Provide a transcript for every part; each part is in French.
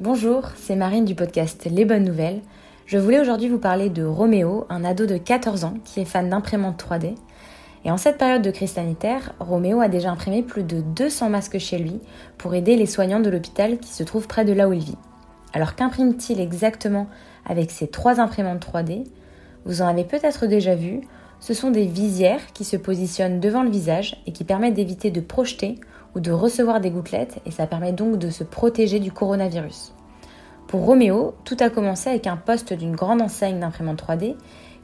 Bonjour, c'est Marine du podcast Les Bonnes Nouvelles. Je voulais aujourd'hui vous parler de Roméo, un ado de 14 ans qui est fan d'imprimantes 3D. Et en cette période de crise sanitaire, Roméo a déjà imprimé plus de 200 masques chez lui pour aider les soignants de l'hôpital qui se trouvent près de là où il vit. Alors qu'imprime-t-il exactement avec ces trois imprimantes 3D Vous en avez peut-être déjà vu, ce sont des visières qui se positionnent devant le visage et qui permettent d'éviter de projeter ou de recevoir des gouttelettes et ça permet donc de se protéger du coronavirus. Pour Roméo, tout a commencé avec un poste d'une grande enseigne d'imprimante 3D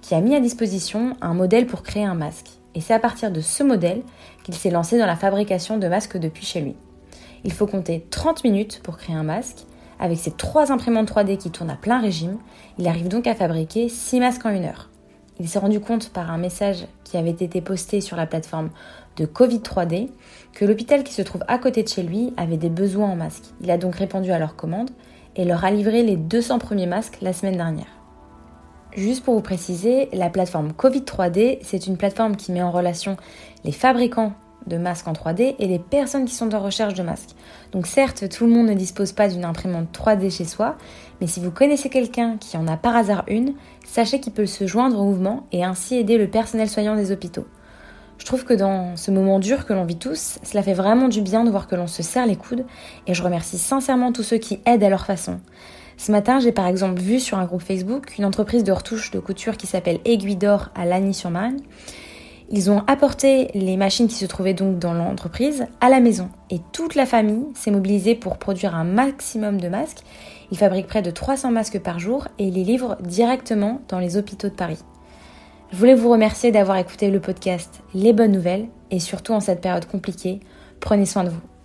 qui a mis à disposition un modèle pour créer un masque. Et c'est à partir de ce modèle qu'il s'est lancé dans la fabrication de masques depuis chez lui. Il faut compter 30 minutes pour créer un masque. Avec ses trois imprimantes 3D qui tournent à plein régime, il arrive donc à fabriquer 6 masques en une heure. Il s'est rendu compte par un message qui avait été posté sur la plateforme de Covid 3D que l'hôpital qui se trouve à côté de chez lui avait des besoins en masques. Il a donc répondu à leur commande et leur a livré les 200 premiers masques la semaine dernière. Juste pour vous préciser, la plateforme Covid 3D, c'est une plateforme qui met en relation les fabricants de masques en 3D et les personnes qui sont en recherche de masques. Donc certes, tout le monde ne dispose pas d'une imprimante 3D chez soi, mais si vous connaissez quelqu'un qui en a par hasard une, sachez qu'il peut se joindre au mouvement et ainsi aider le personnel soignant des hôpitaux. Je trouve que dans ce moment dur que l'on vit tous, cela fait vraiment du bien de voir que l'on se serre les coudes et je remercie sincèrement tous ceux qui aident à leur façon. Ce matin, j'ai par exemple vu sur un groupe Facebook une entreprise de retouche de couture qui s'appelle Aiguille d'Or à Lagny-sur-Marne ils ont apporté les machines qui se trouvaient donc dans l'entreprise à la maison et toute la famille s'est mobilisée pour produire un maximum de masques. Ils fabriquent près de 300 masques par jour et les livrent directement dans les hôpitaux de Paris. Je voulais vous remercier d'avoir écouté le podcast Les Bonnes Nouvelles et surtout en cette période compliquée, prenez soin de vous.